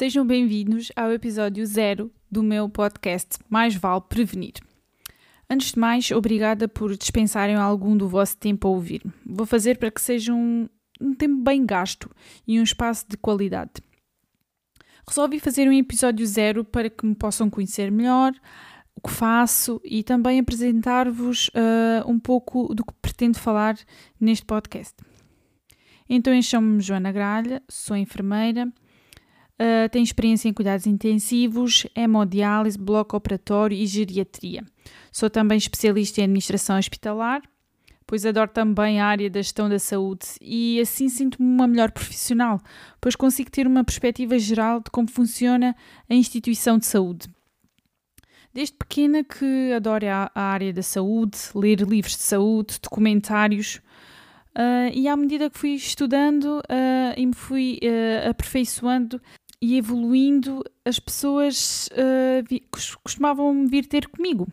Sejam bem-vindos ao episódio zero do meu podcast Mais Vale Prevenir. Antes de mais, obrigada por dispensarem algum do vosso tempo a ouvir. Vou fazer para que seja um, um tempo bem gasto e um espaço de qualidade. Resolvi fazer um episódio zero para que me possam conhecer melhor, o que faço e também apresentar-vos uh, um pouco do que pretendo falar neste podcast. Então, eu chamo-me Joana Gralha, sou enfermeira, uh, tenho experiência em cuidados intensivos, hemodiálise, bloco operatório e geriatria. Sou também especialista em administração hospitalar, pois adoro também a área da gestão da saúde e assim sinto-me uma melhor profissional, pois consigo ter uma perspectiva geral de como funciona a instituição de saúde. Desde pequena que adoro a, a área da saúde, ler livros de saúde, documentários, Uh, e à medida que fui estudando uh, e me fui uh, aperfeiçoando e evoluindo, as pessoas vi, costumavam vir ter comigo.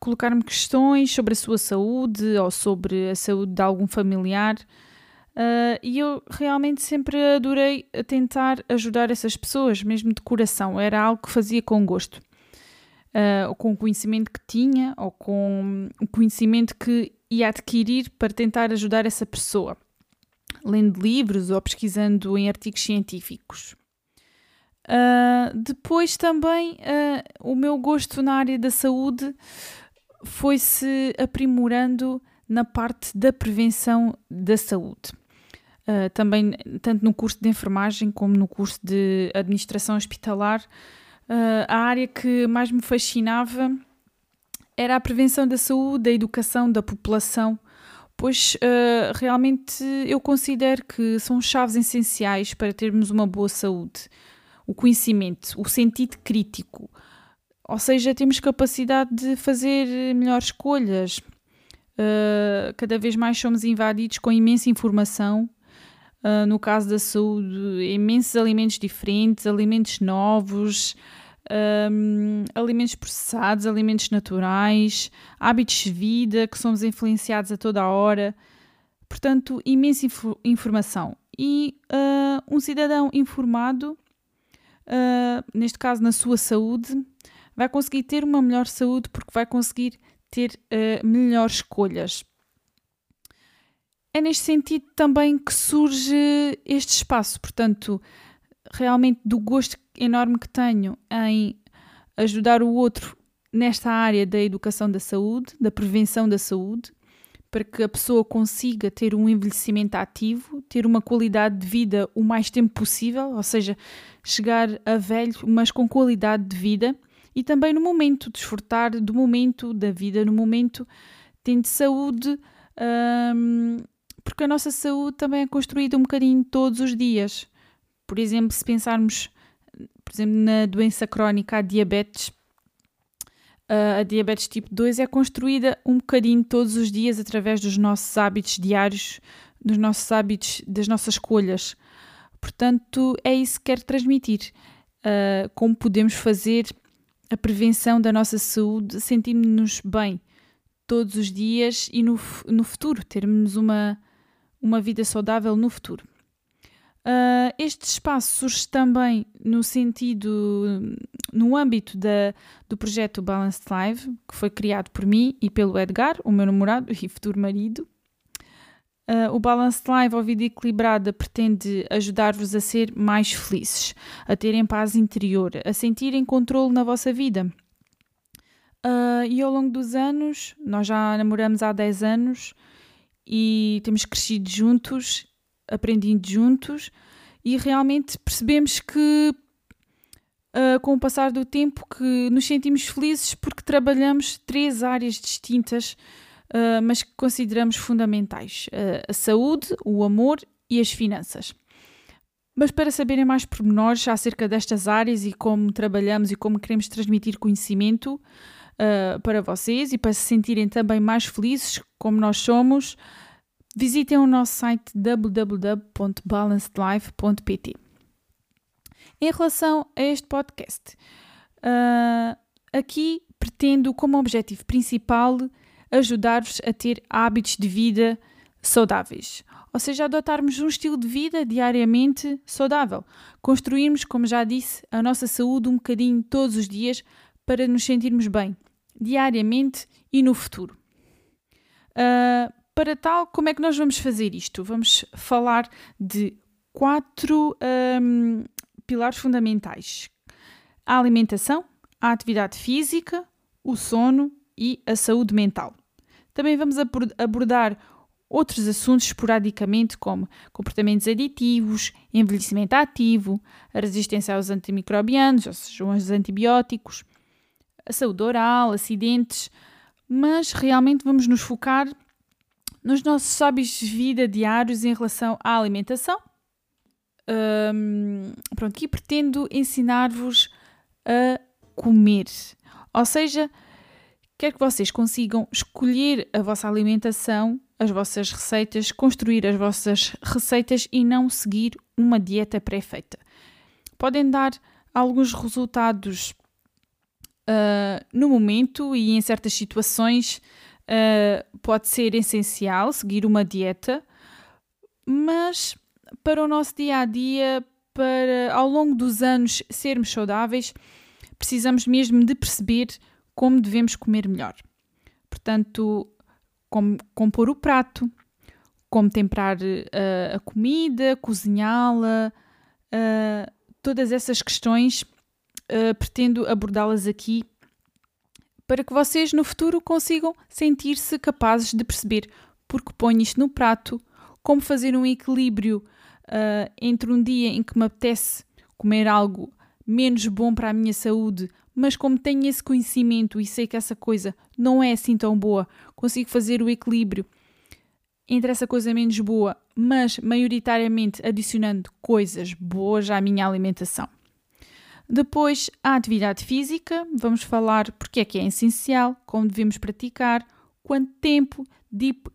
colocar-me questões sobre a sua saúde ou sobre a saúde de algum familiar. e eu realmente sempre adorei tentar ajudar essas pessoas, mesmo de coração. Era algo que fazia com gosto. Uh, com o conhecimento que tinha ou com o conhecimento que ia adquirir para tentar ajudar essa pessoa, lendo livros ou pesquisando em artigos científicos. Uh, depois também uh, o meu gosto na área da saúde foi-se aprimorando na parte da prevenção da saúde. Uh, também, tanto no curso de enfermagem como no curso de administração hospitalar, a área que mais me fascinava era a prevenção da saúde, da educação da população, pois uh, realmente eu considero que são chaves essenciais para termos uma boa saúde. O conhecimento, o sentido crítico, ou seja, temos capacidade de fazer melhores escolhas. Uh, cada vez mais somos invadidos com imensa informação. Uh, no caso da saúde, imensos alimentos diferentes, alimentos novos, um, alimentos processados, alimentos naturais, hábitos de vida que somos influenciados a toda a hora. Portanto, imensa inf informação. E uh, um cidadão informado, uh, neste caso na sua saúde, vai conseguir ter uma melhor saúde porque vai conseguir ter uh, melhores escolhas. É neste sentido também que surge este espaço, portanto, realmente do gosto enorme que tenho em ajudar o outro nesta área da educação da saúde, da prevenção da saúde, para que a pessoa consiga ter um envelhecimento ativo, ter uma qualidade de vida o mais tempo possível, ou seja, chegar a velho, mas com qualidade de vida, e também no momento, desfrutar do momento da vida, no momento tendo saúde, hum, porque a nossa saúde também é construída um bocadinho todos os dias. Por exemplo, se pensarmos por exemplo, na doença crónica, a diabetes, a diabetes tipo 2 é construída um bocadinho todos os dias através dos nossos hábitos diários, dos nossos hábitos, das nossas escolhas. Portanto, é isso que quero transmitir. Uh, como podemos fazer a prevenção da nossa saúde, sentindo-nos bem todos os dias e no, no futuro, termos uma, uma vida saudável no futuro. Uh, este espaço surge também no sentido, no âmbito da, do projeto Balanced Live, que foi criado por mim e pelo Edgar, o meu namorado e futuro marido. Uh, o Balanced Live, ou Vida Equilibrada, pretende ajudar-vos a ser mais felizes, a terem paz interior, a sentirem controle na vossa vida. Uh, e ao longo dos anos, nós já namoramos há 10 anos e temos crescido juntos aprendido juntos e realmente percebemos que uh, com o passar do tempo que nos sentimos felizes porque trabalhamos três áreas distintas, uh, mas que consideramos fundamentais: uh, a saúde, o amor e as finanças. Mas para saberem mais pormenores acerca destas áreas e como trabalhamos e como queremos transmitir conhecimento para vocês e para se sentirem também mais felizes como nós somos, visitem o nosso site www.balancedlife.pt. Em relação a este podcast, uh, aqui pretendo como objetivo principal ajudar-vos a ter hábitos de vida saudáveis. ou seja, adotarmos um estilo de vida diariamente saudável. Construirmos, como já disse, a nossa saúde um bocadinho todos os dias para nos sentirmos bem, diariamente e no futuro. Uh, para tal, como é que nós vamos fazer isto? Vamos falar de quatro um, pilares fundamentais: a alimentação, a atividade física, o sono e a saúde mental. Também vamos abordar outros assuntos esporadicamente, como comportamentos aditivos, envelhecimento ativo, a resistência aos antimicrobianos, ou seja, aos antibióticos, a saúde oral, acidentes, mas realmente vamos nos focar nos nossos hábitos de vida diários em relação à alimentação. Um, pronto, e pretendo ensinar-vos a comer. Ou seja, quero que vocês consigam escolher a vossa alimentação, as vossas receitas, construir as vossas receitas e não seguir uma dieta pré-feita. Podem dar alguns resultados uh, no momento e em certas situações uh, pode ser essencial seguir uma dieta, mas para o nosso dia a dia, para ao longo dos anos sermos saudáveis, precisamos mesmo de perceber como devemos comer melhor. Portanto, como compor o prato, como temperar uh, a comida, cozinhá-la, uh, todas essas questões uh, pretendo abordá-las aqui para que vocês no futuro consigam sentir-se capazes de perceber porque ponho isto no prato, como fazer um equilíbrio entre um dia em que me apetece comer algo menos bom para a minha saúde, mas como tenho esse conhecimento e sei que essa coisa não é assim tão boa, consigo fazer o equilíbrio entre essa coisa menos boa, mas maioritariamente adicionando coisas boas à minha alimentação. Depois, a atividade física, vamos falar porque é que é essencial, como devemos praticar, quanto tempo,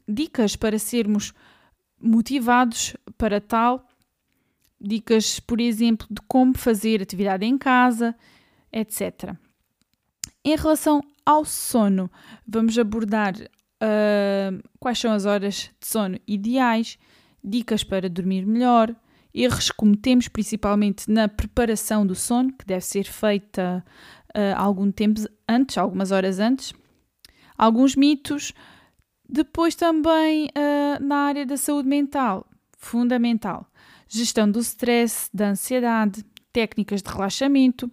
dicas para sermos motivados para tal, dicas, por exemplo, de como fazer atividade em casa, etc. Em relação ao sono, vamos abordar uh, quais são as horas de sono ideais, dicas para dormir melhor, erros que cometemos principalmente na preparação do sono, que deve ser feita uh, algum tempo antes, algumas horas antes, alguns mitos, depois também uh, na área da saúde mental, fundamental, gestão do stress, da ansiedade, técnicas de relaxamento,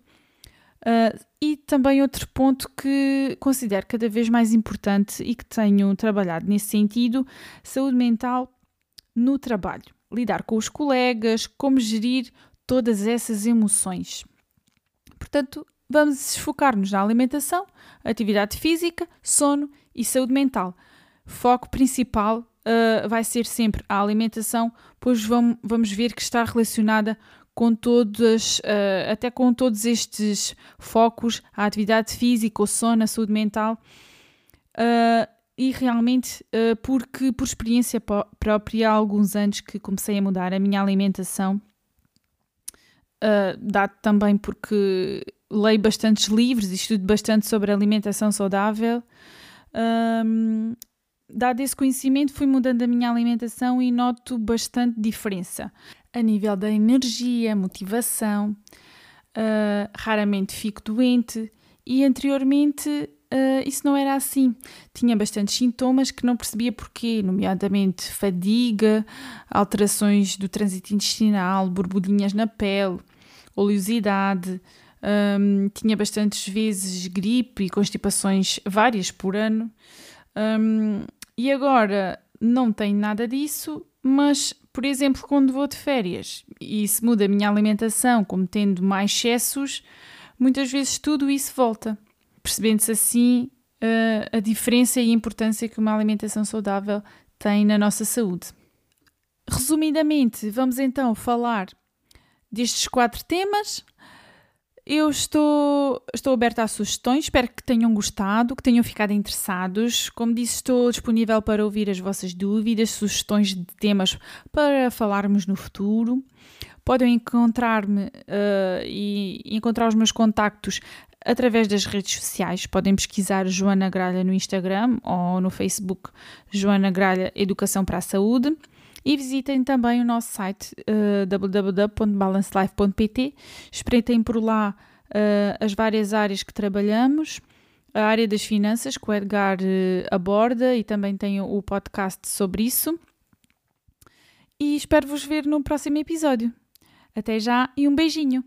Uh, e também outro ponto que considero cada vez mais importante e que tenho trabalhado nesse sentido: saúde mental no trabalho. Lidar com os colegas, como gerir todas essas emoções. Portanto, vamos focar-nos na alimentação, atividade física, sono e saúde mental. Foco principal uh, vai ser sempre a alimentação, pois vamos, vamos ver que está relacionada com todas, uh, até com todos estes focos, a atividade física, o sono, a saúde mental, uh, e realmente, uh, porque por experiência própria, há alguns anos que comecei a mudar a minha alimentação, dado também porque leio bastantes livros e estudo bastante sobre alimentação saudável. Um, dado esse conhecimento, fui mudando a minha alimentação e noto bastante diferença a nível da energia, motivação. Uh, raramente fico doente e anteriormente uh, isso não era assim. Tinha bastantes sintomas que não percebia porquê, nomeadamente fadiga, alterações do trânsito intestinal, borbulhinhas na pele, oleosidade. Um, tinha bastantes vezes gripe e constipações várias por ano. Um, e agora não tenho nada disso, mas por exemplo, quando vou de férias e se muda a minha alimentação, como tendo mais excessos, muitas vezes tudo isso volta, percebendo-se assim uh, a diferença e a importância que uma alimentação saudável tem na nossa saúde. Resumidamente, vamos então falar destes quatro temas eu estou, estou aberta a sugestões, espero que tenham gostado, que tenham ficado interessados. Como disse, estou disponível para ouvir as vossas dúvidas, sugestões de temas para falarmos no futuro. Podem encontrar-me uh, e encontrar os meus contactos através das redes sociais. Podem pesquisar Joana Gralha no Instagram ou no Facebook Joana Gralha Educação para a Saúde. E visitem também o nosso site uh, www.balancelife.pt. Espreitem por lá uh, as várias áreas que trabalhamos, a área das finanças que o Edgar uh, aborda e também tem o podcast sobre isso. E espero vos ver no próximo episódio. Até já e um beijinho!